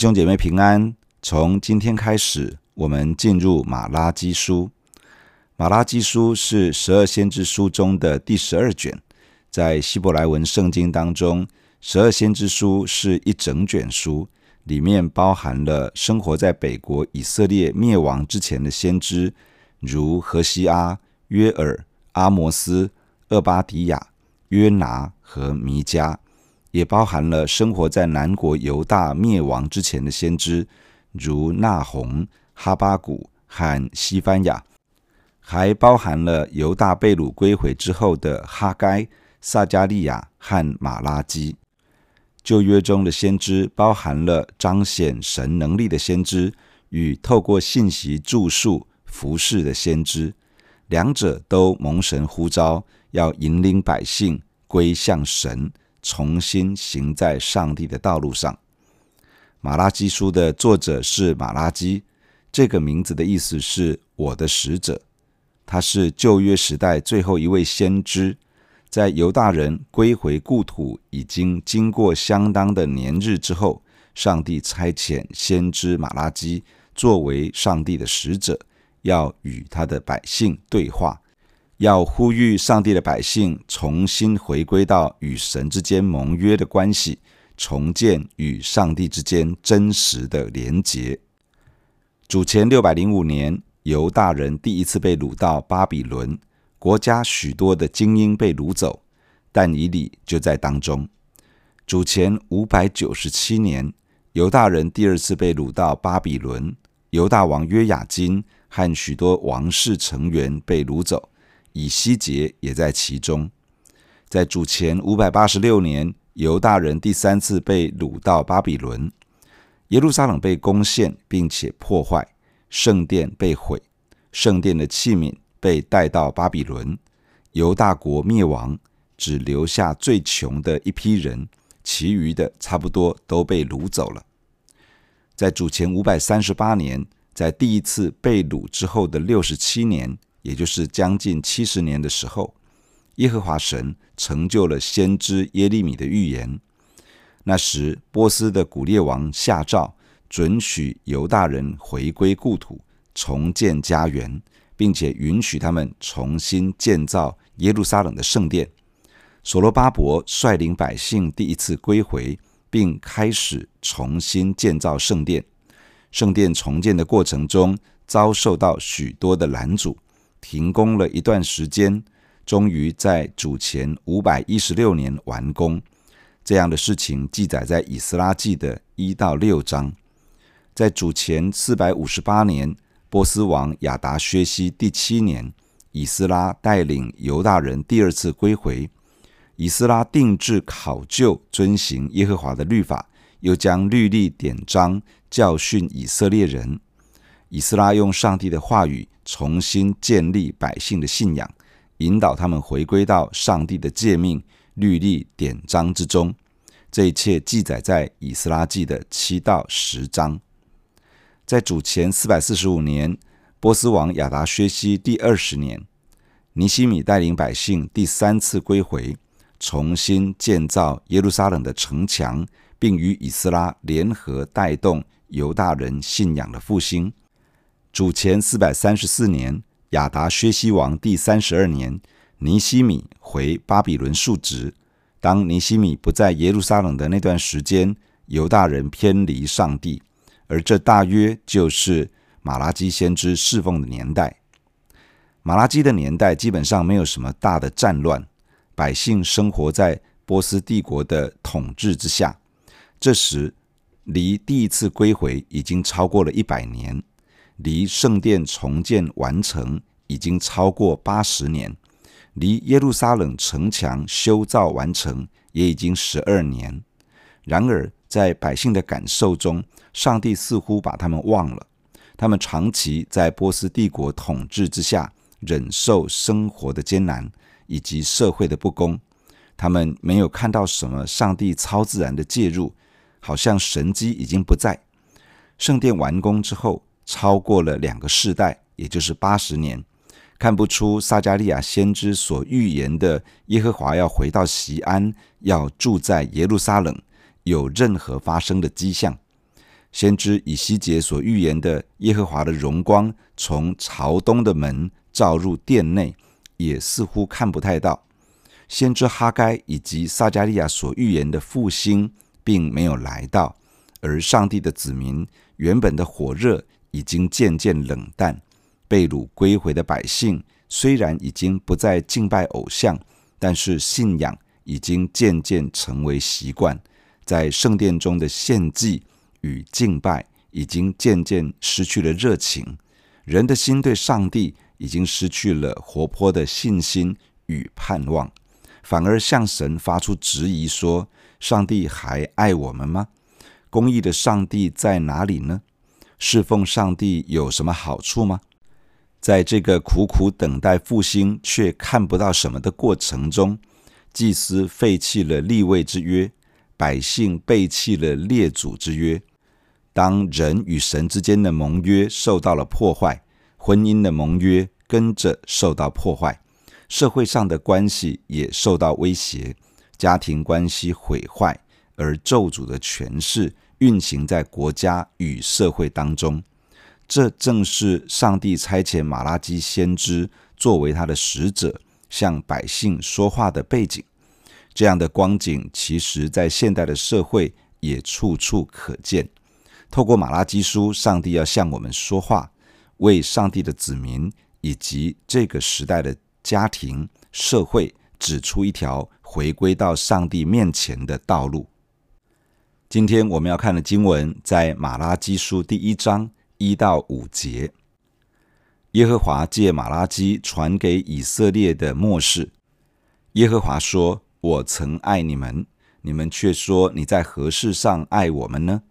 弟兄姐妹平安。从今天开始，我们进入马拉基书。马拉基书是十二先知书中的第十二卷。在希伯来文圣经当中，十二先知书是一整卷书，里面包含了生活在北国以色列灭亡之前的先知，如何西阿、约尔、阿摩斯、厄巴迪亚、约拿和弥迦，也包含了生活在南国犹大灭亡之前的先知。如纳鸿、哈巴谷和西番雅，还包含了犹大被掳归回之后的哈该、撒迦利亚和马拉基。旧约中的先知包含了彰显神能力的先知与透过信息著述服事的先知，两者都蒙神呼召，要引领百姓归向神，重新行在上帝的道路上。马拉基书的作者是马拉基，这个名字的意思是“我的使者”。他是旧约时代最后一位先知，在犹大人归回故土已经经过相当的年日之后，上帝差遣先知马拉基作为上帝的使者，要与他的百姓对话，要呼吁上帝的百姓重新回归到与神之间盟约的关系。重建与上帝之间真实的连结。主前六百零五年，犹大人第一次被掳到巴比伦，国家许多的精英被掳走，但以理就在当中。主前五百九十七年，犹大人第二次被掳到巴比伦，犹大王约雅斤和许多王室成员被掳走，以西结也在其中。在主前五百八十六年。犹大人第三次被掳到巴比伦，耶路撒冷被攻陷并且破坏，圣殿被毁，圣殿的器皿被带到巴比伦，犹大国灭亡，只留下最穷的一批人，其余的差不多都被掳走了。在主前五百三十八年，在第一次被掳之后的六十七年，也就是将近七十年的时候。耶和华神成就了先知耶利米的预言。那时，波斯的古列王下诏，准许犹大人回归故土，重建家园，并且允许他们重新建造耶路撒冷的圣殿。所罗巴伯率领百姓第一次归回，并开始重新建造圣殿。圣殿重建的过程中，遭受到许多的拦阻，停工了一段时间。终于在主前五百一十六年完工，这样的事情记载在以斯拉记的一到六章。在主前四百五十八年，波斯王亚达薛西第七年，以斯拉带领犹大人第二次归回。以斯拉定制考究遵行耶和华的律法，又将律例典章教训以色列人。以斯拉用上帝的话语重新建立百姓的信仰。引导他们回归到上帝的诫命、律例、典章之中。这一切记载在以斯拉记的七到十章。在主前四百四十五年，波斯王亚达薛西第二十年，尼希米带领百姓第三次归回，重新建造耶路撒冷的城墙，并与以斯拉联合带动犹大人信仰的复兴。主前四百三十四年。亚达薛西王第三十二年，尼希米回巴比伦述职。当尼希米不在耶路撒冷的那段时间，犹大人偏离上帝，而这大约就是马拉基先知侍奉的年代。马拉基的年代基本上没有什么大的战乱，百姓生活在波斯帝国的统治之下。这时，离第一次归回已经超过了一百年。离圣殿重建完成已经超过八十年，离耶路撒冷城墙修造完成也已经十二年。然而，在百姓的感受中，上帝似乎把他们忘了。他们长期在波斯帝国统治之下，忍受生活的艰难以及社会的不公。他们没有看到什么上帝超自然的介入，好像神迹已经不在。圣殿完工之后，超过了两个世代，也就是八十年，看不出撒迦利亚先知所预言的耶和华要回到西安，要住在耶路撒冷，有任何发生的迹象。先知以西结所预言的耶和华的荣光从朝东的门照入殿内，也似乎看不太到。先知哈该以及撒迦利亚所预言的复兴并没有来到，而上帝的子民原本的火热已经渐渐冷淡。被掳归回的百姓虽然已经不再敬拜偶像，但是信仰已经渐渐成为习惯，在圣殿中的献祭。与敬拜已经渐渐失去了热情，人的心对上帝已经失去了活泼的信心与盼望，反而向神发出质疑说：“上帝还爱我们吗？公义的上帝在哪里呢？侍奉上帝有什么好处吗？”在这个苦苦等待复兴却看不到什么的过程中，祭司废弃了立位之约，百姓背弃了列祖之约。当人与神之间的盟约受到了破坏，婚姻的盟约跟着受到破坏，社会上的关系也受到威胁，家庭关系毁坏，而咒诅的权势运行在国家与社会当中。这正是上帝差遣马拉基先知作为他的使者，向百姓说话的背景。这样的光景，其实在现代的社会也处处可见。透过马拉基书，上帝要向我们说话，为上帝的子民以及这个时代的家庭、社会指出一条回归到上帝面前的道路。今天我们要看的经文在马拉基书第一章一到五节。耶和华借马拉基传给以色列的末世。耶和华说：“我曾爱你们，你们却说你在何事上爱我们呢？”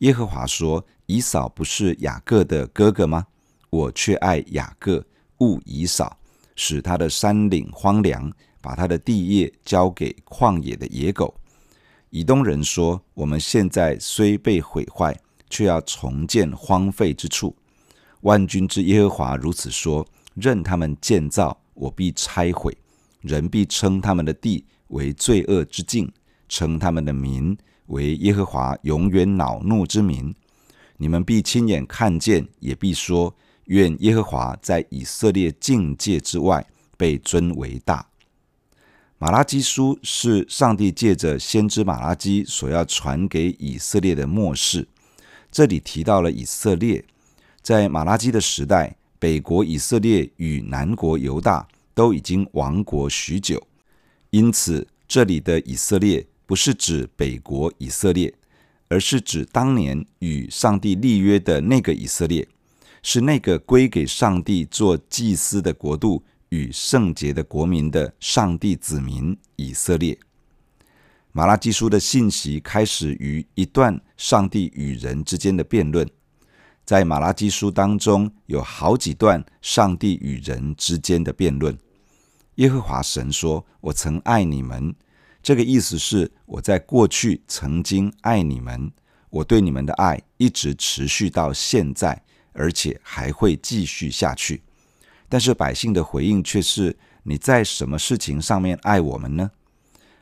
耶和华说：“以扫不是雅各的哥哥吗？我却爱雅各，恶以扫，使他的山岭荒凉，把他的地业交给旷野的野狗。”以东人说：“我们现在虽被毁坏，却要重建荒废之处。万军之耶和华如此说：任他们建造，我必拆毁；人必称他们的地为罪恶之境，称他们的民。”为耶和华永远恼怒之民，你们必亲眼看见，也必说：愿耶和华在以色列境界之外被尊为大。马拉基书是上帝借着先知马拉基所要传给以色列的末世。这里提到了以色列，在马拉基的时代，北国以色列与南国犹大都已经亡国许久，因此这里的以色列。不是指北国以色列，而是指当年与上帝立约的那个以色列，是那个归给上帝做祭司的国度与圣洁的国民的上帝子民以色列。马拉基书的信息开始于一段上帝与人之间的辩论，在马拉基书当中有好几段上帝与人之间的辩论。耶和华神说：“我曾爱你们。”这个意思是我在过去曾经爱你们，我对你们的爱一直持续到现在，而且还会继续下去。但是百姓的回应却是：你在什么事情上面爱我们呢？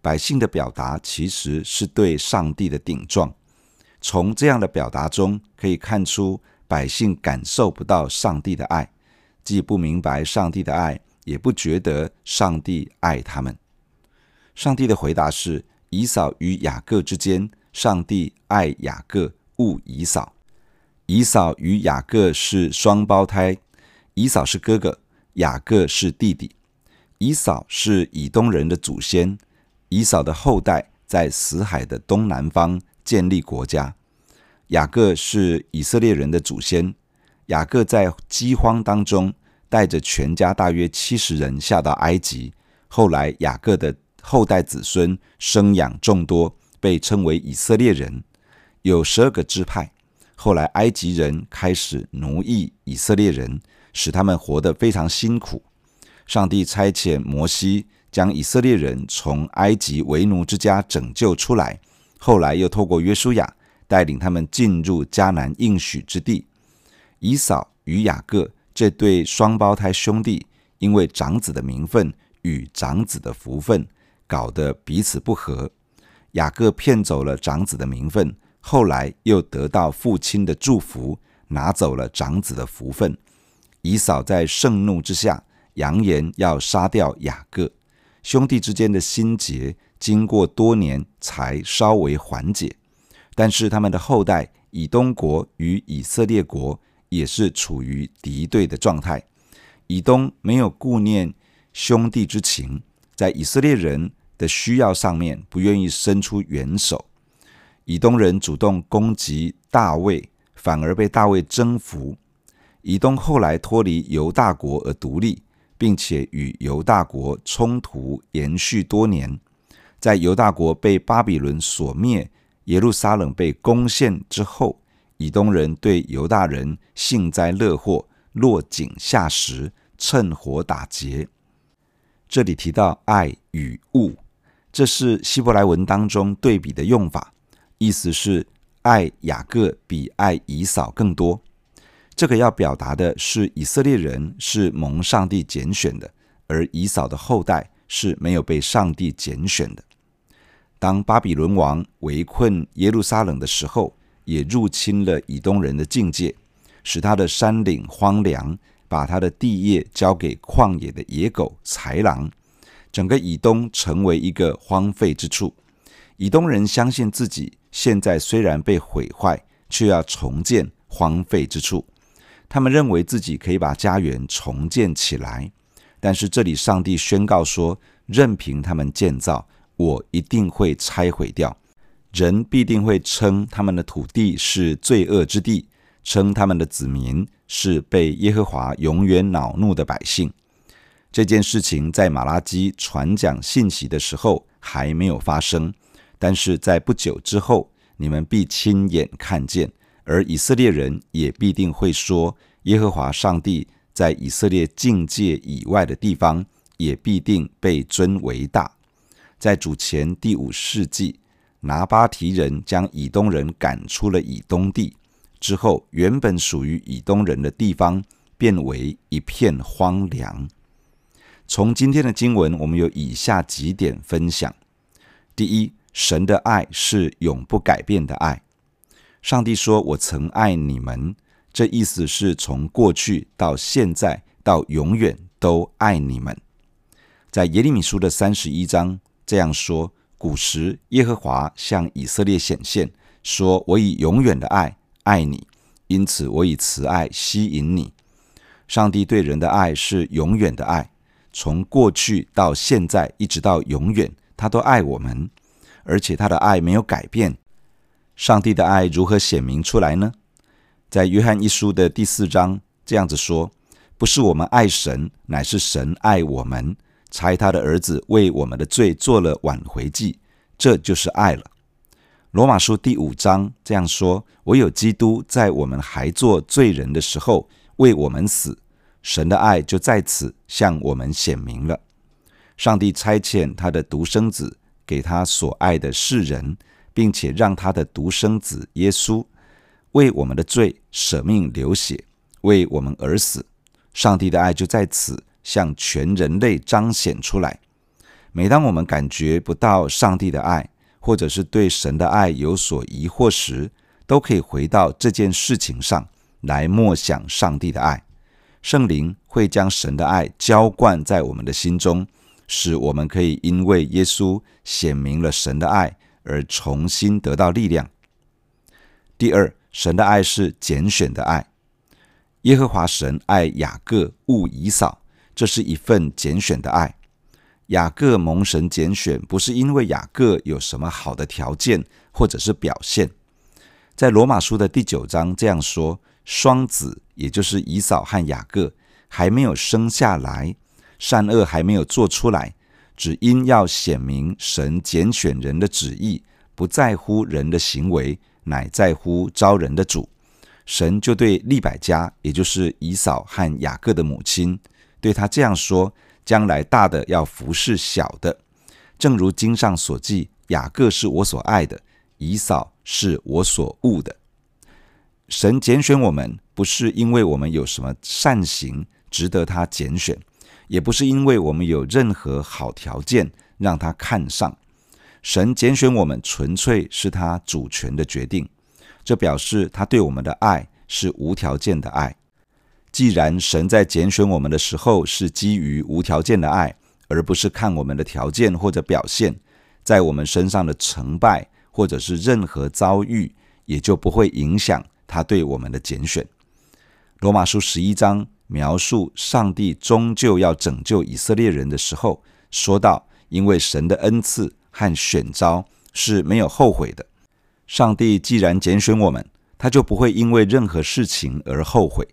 百姓的表达其实是对上帝的顶撞。从这样的表达中可以看出，百姓感受不到上帝的爱，既不明白上帝的爱，也不觉得上帝爱他们。上帝的回答是：以扫与雅各之间，上帝爱雅各，勿以扫。以扫与雅各是双胞胎，以扫是哥哥，雅各是弟弟。以扫是以东人的祖先，以扫的后代在死海的东南方建立国家。雅各是以色列人的祖先，雅各在饥荒当中带着全家大约七十人下到埃及，后来雅各的。后代子孙生养众多，被称为以色列人，有十二个支派。后来埃及人开始奴役以色列人，使他们活得非常辛苦。上帝差遣摩西将以色列人从埃及为奴之家拯救出来，后来又透过约书亚带领他们进入迦南应许之地。以扫与雅各这对双胞胎兄弟，因为长子的名分与长子的福分。搞得彼此不和，雅各骗走了长子的名分，后来又得到父亲的祝福，拿走了长子的福分。以扫在盛怒之下，扬言要杀掉雅各。兄弟之间的心结，经过多年才稍微缓解。但是他们的后代以东国与以色列国也是处于敌对的状态。以东没有顾念兄弟之情，在以色列人的需要上面不愿意伸出援手。以东人主动攻击大卫，反而被大卫征服。以东后来脱离犹大国而独立，并且与犹大国冲突延续多年。在犹大国被巴比伦所灭，耶路撒冷被攻陷之后，以东人对犹大人幸灾乐祸，落井下石，趁火打劫。这里提到爱与恶，这是希伯来文当中对比的用法，意思是爱雅各比爱以扫更多。这个要表达的是，以色列人是蒙上帝拣选的，而以扫的后代是没有被上帝拣选的。当巴比伦王围困耶路撒冷的时候，也入侵了以东人的境界，使他的山岭荒凉，把他的地业交给旷野的野狗、豺狼，整个以东成为一个荒废之处。以东人相信自己现在虽然被毁坏，却要重建荒废之处。他们认为自己可以把家园重建起来，但是这里上帝宣告说：任凭他们建造，我一定会拆毁掉。人必定会称他们的土地是罪恶之地，称他们的子民是被耶和华永远恼怒的百姓。这件事情在马拉基传讲信息的时候还没有发生，但是在不久之后，你们必亲眼看见。而以色列人也必定会说，耶和华上帝在以色列境界以外的地方，也必定被尊为大。在主前第五世纪，拿巴提人将以东人赶出了以东地之后，原本属于以东人的地方变为一片荒凉。从今天的经文，我们有以下几点分享：第一，神的爱是永不改变的爱。上帝说：“我曾爱你们。”这意思是从过去到现在到永远都爱你们。在耶利米书的三十一章这样说：“古时耶和华向以色列显现，说我以永远的爱爱你，因此我以慈爱吸引你。”上帝对人的爱是永远的爱，从过去到现在一直到永远，他都爱我们，而且他的爱没有改变。上帝的爱如何显明出来呢？在约翰一书的第四章这样子说：“不是我们爱神，乃是神爱我们，差他的儿子为我们的罪做了挽回祭，这就是爱了。”罗马书第五章这样说：“唯有基督在我们还做罪人的时候为我们死，神的爱就在此向我们显明了。上帝差遣他的独生子给他所爱的世人。”并且让他的独生子耶稣为我们的罪舍命流血，为我们而死。上帝的爱就在此向全人类彰显出来。每当我们感觉不到上帝的爱，或者是对神的爱有所疑惑时，都可以回到这件事情上来默想上帝的爱。圣灵会将神的爱浇灌在我们的心中，使我们可以因为耶稣显明了神的爱。而重新得到力量。第二，神的爱是拣选的爱。耶和华神爱雅各，恶以扫，这是一份拣选的爱。雅各蒙神拣选，不是因为雅各有什么好的条件或者是表现。在罗马书的第九章这样说：双子，也就是以扫和雅各，还没有生下来，善恶还没有做出来。只因要显明神拣选人的旨意，不在乎人的行为，乃在乎招人的主。神就对利百加，也就是以扫和雅各的母亲，对他这样说：将来大的要服侍小的，正如经上所记：雅各是我所爱的，以扫是我所恶的。神拣选我们，不是因为我们有什么善行值得他拣选。也不是因为我们有任何好条件让他看上，神拣选我们纯粹是他主权的决定。这表示他对我们的爱是无条件的爱。既然神在拣选我们的时候是基于无条件的爱，而不是看我们的条件或者表现，在我们身上的成败或者是任何遭遇，也就不会影响他对我们的拣选。罗马书十一章描述上帝终究要拯救以色列人的时候，说到：因为神的恩赐和选召是没有后悔的。上帝既然拣选我们，他就不会因为任何事情而后悔。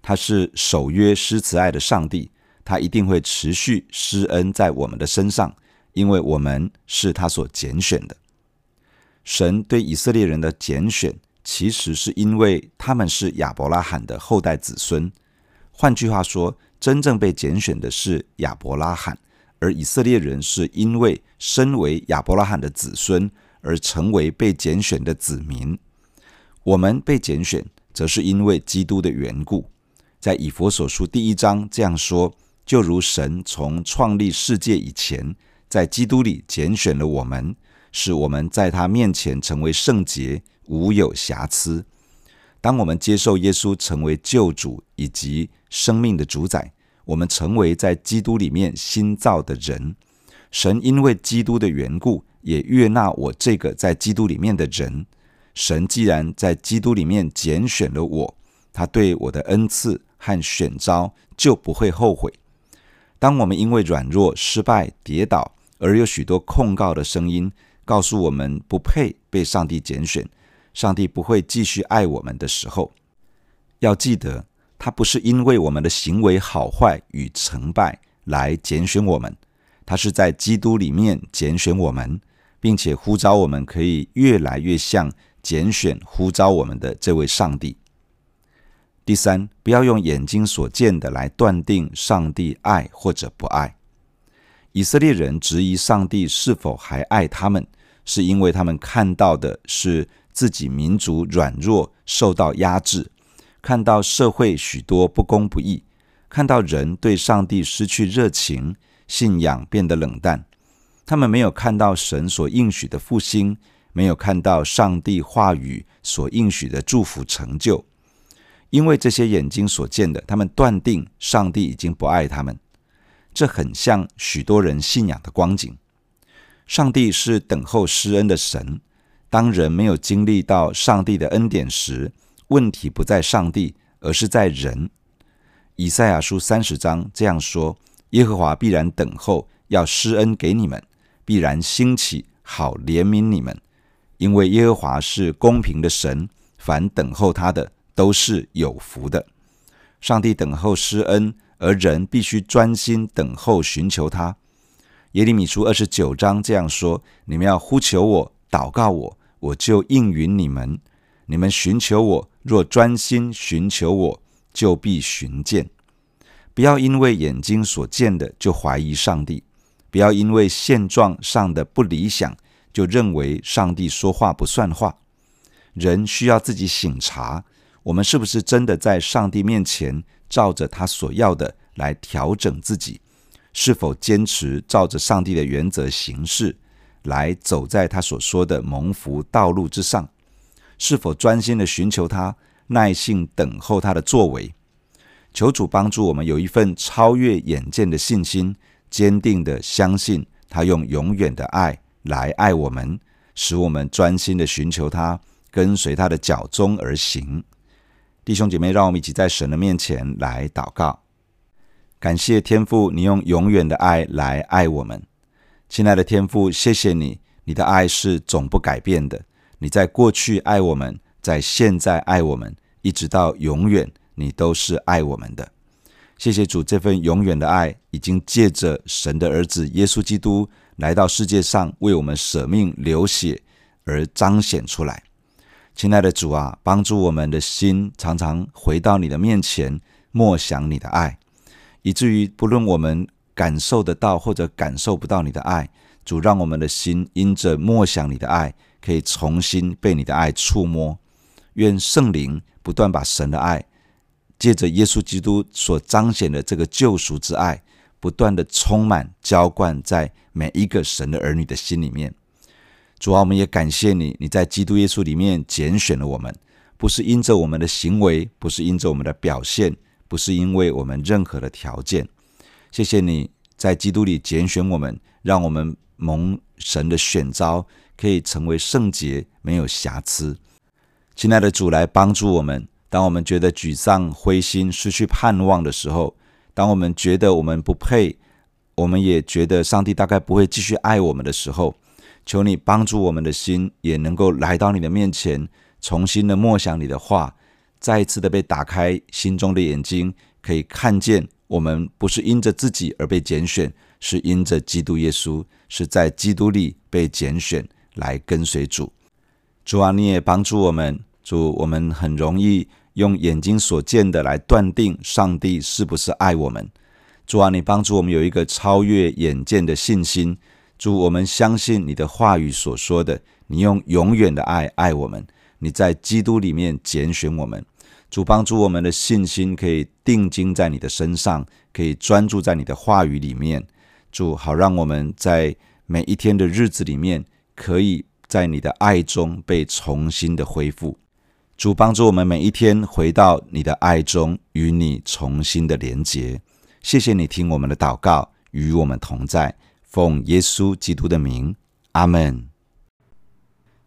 他是守约施慈爱的上帝，他一定会持续施恩在我们的身上，因为我们是他所拣选的。神对以色列人的拣选，其实是因为他们是亚伯拉罕的后代子孙。换句话说，真正被拣选的是亚伯拉罕，而以色列人是因为身为亚伯拉罕的子孙而成为被拣选的子民。我们被拣选，则是因为基督的缘故。在以弗所书第一章这样说：就如神从创立世界以前，在基督里拣选了我们，使我们在他面前成为圣洁，无有瑕疵。当我们接受耶稣成为救主以及生命的主宰，我们成为在基督里面新造的人。神因为基督的缘故，也悦纳我这个在基督里面的人。神既然在基督里面拣选了我，他对我的恩赐。和选召就不会后悔。当我们因为软弱、失败、跌倒，而有许多控告的声音告诉我们不配被上帝拣选，上帝不会继续爱我们的时候，要记得，他不是因为我们的行为好坏与成败来拣选我们，他是在基督里面拣选我们，并且呼召我们可以越来越像拣选呼召我们的这位上帝。第三，不要用眼睛所见的来断定上帝爱或者不爱。以色列人质疑上帝是否还爱他们，是因为他们看到的是自己民族软弱、受到压制，看到社会许多不公不义，看到人对上帝失去热情，信仰变得冷淡。他们没有看到神所应许的复兴，没有看到上帝话语所应许的祝福成就。因为这些眼睛所见的，他们断定上帝已经不爱他们。这很像许多人信仰的光景。上帝是等候施恩的神。当人没有经历到上帝的恩典时，问题不在上帝，而是在人。以赛亚书三十章这样说：“耶和华必然等候，要施恩给你们；必然兴起，好怜悯你们。因为耶和华是公平的神，凡等候他的。”都是有福的。上帝等候施恩，而人必须专心等候寻求他。耶利米书二十九章这样说：“你们要呼求我，祷告我，我就应允你们。你们寻求我，若专心寻求我，就必寻见。不要因为眼睛所见的就怀疑上帝，不要因为现状上的不理想就认为上帝说话不算话。人需要自己省察。”我们是不是真的在上帝面前照着他所要的来调整自己？是否坚持照着上帝的原则行事，来走在他所说的蒙福道路之上？是否专心的寻求他，耐心等候他的作为？求主帮助我们有一份超越眼见的信心，坚定的相信他用永远的爱来爱我们，使我们专心的寻求他，跟随他的脚踪而行。弟兄姐妹，让我们一起在神的面前来祷告，感谢天父，你用永远的爱来爱我们。亲爱的天父，谢谢你，你的爱是总不改变的。你在过去爱我们，在现在爱我们，一直到永远，你都是爱我们的。谢谢主，这份永远的爱已经借着神的儿子耶稣基督来到世界上，为我们舍命流血而彰显出来。亲爱的主啊，帮助我们的心常常回到你的面前，默想你的爱，以至于不论我们感受得到或者感受不到你的爱，主让我们的心因着默想你的爱，可以重新被你的爱触摸。愿圣灵不断把神的爱，借着耶稣基督所彰显的这个救赎之爱，不断的充满浇灌在每一个神的儿女的心里面。主啊，我们也感谢你，你在基督耶稣里面拣选了我们，不是因着我们的行为，不是因着我们的表现，不是因为我们任何的条件。谢谢你在基督里拣选我们，让我们蒙神的选召，可以成为圣洁，没有瑕疵。亲爱的主，来帮助我们。当我们觉得沮丧、灰心、失去盼望的时候，当我们觉得我们不配，我们也觉得上帝大概不会继续爱我们的时候，求你帮助我们的心，也能够来到你的面前，重新的默想你的话，再一次的被打开心中的眼睛，可以看见我们不是因着自己而被拣选，是因着基督耶稣，是在基督里被拣选来跟随主。主啊，你也帮助我们。主，我们很容易用眼睛所见的来断定上帝是不是爱我们。主啊，你帮助我们有一个超越眼见的信心。主，我们相信你的话语所说的，你用永远的爱爱我们。你在基督里面拣选我们。主，帮助我们的信心可以定睛在你的身上，可以专注在你的话语里面。主，好让我们在每一天的日子里面，可以在你的爱中被重新的恢复。主帮助我们每一天回到你的爱中，与你重新的连结。谢谢你听我们的祷告，与我们同在。奉耶稣基督的名，阿门。